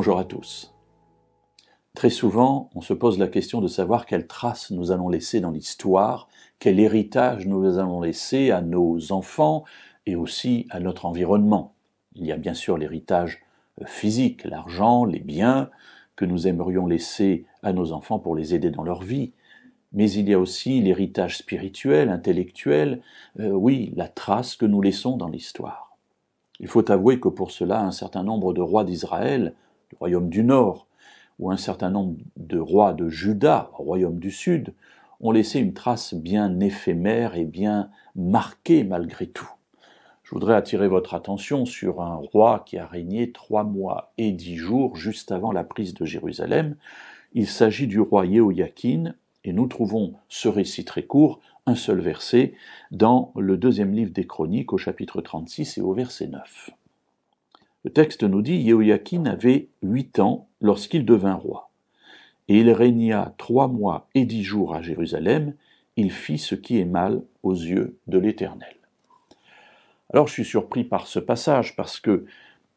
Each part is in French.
Bonjour à tous. Très souvent, on se pose la question de savoir quelle trace nous allons laisser dans l'histoire, quel héritage nous allons laisser à nos enfants et aussi à notre environnement. Il y a bien sûr l'héritage physique, l'argent, les biens que nous aimerions laisser à nos enfants pour les aider dans leur vie. Mais il y a aussi l'héritage spirituel, intellectuel, euh, oui, la trace que nous laissons dans l'histoire. Il faut avouer que pour cela, un certain nombre de rois d'Israël, du royaume du Nord, ou un certain nombre de rois de Juda, royaume du Sud, ont laissé une trace bien éphémère et bien marquée malgré tout. Je voudrais attirer votre attention sur un roi qui a régné trois mois et dix jours juste avant la prise de Jérusalem. Il s'agit du roi Yehoiakin, et nous trouvons ce récit très court, un seul verset, dans le deuxième livre des Chroniques au chapitre 36 et au verset 9. Le texte nous dit Yehoiakin avait huit ans lorsqu'il devint roi, et il régna trois mois et dix jours à Jérusalem, il fit ce qui est mal aux yeux de l'Éternel. Alors je suis surpris par ce passage parce que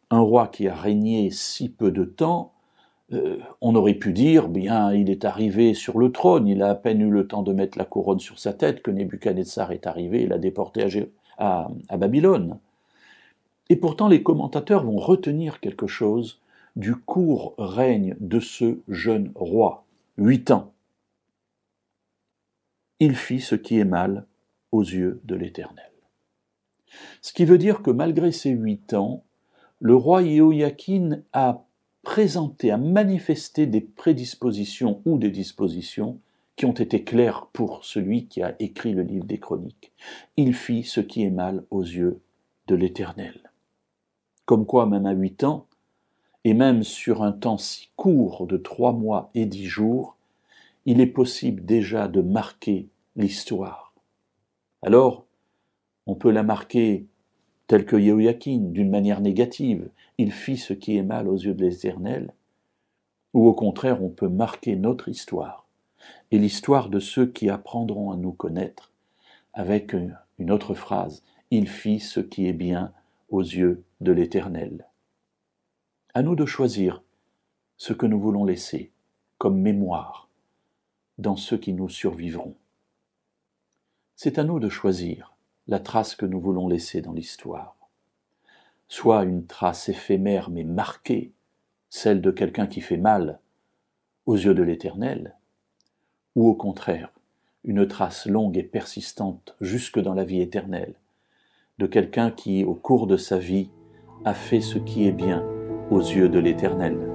un roi qui a régné si peu de temps, euh, on aurait pu dire, bien, il est arrivé sur le trône, il a à peine eu le temps de mettre la couronne sur sa tête que Nebuchadnezzar est arrivé et l'a déporté à, à Babylone. Et pourtant, les commentateurs vont retenir quelque chose du court règne de ce jeune roi, huit ans. Il fit ce qui est mal aux yeux de l'Éternel. Ce qui veut dire que malgré ses huit ans, le roi Yehoiakin a présenté, a manifesté des prédispositions ou des dispositions qui ont été claires pour celui qui a écrit le livre des chroniques. Il fit ce qui est mal aux yeux de l'Éternel. Comme quoi, même à huit ans, et même sur un temps si court de trois mois et dix jours, il est possible déjà de marquer l'histoire. Alors, on peut la marquer telle que Yehoiakin, d'une manière négative, il fit ce qui est mal aux yeux de l'Éternel, ou au contraire on peut marquer notre histoire, et l'histoire de ceux qui apprendront à nous connaître, avec une autre phrase, il fit ce qui est bien aux yeux de l'Éternel. À nous de choisir ce que nous voulons laisser comme mémoire dans ceux qui nous survivront. C'est à nous de choisir la trace que nous voulons laisser dans l'histoire. Soit une trace éphémère mais marquée, celle de quelqu'un qui fait mal aux yeux de l'Éternel, ou au contraire, une trace longue et persistante jusque dans la vie éternelle, de quelqu'un qui, au cours de sa vie, a fait ce qui est bien aux yeux de l'Éternel.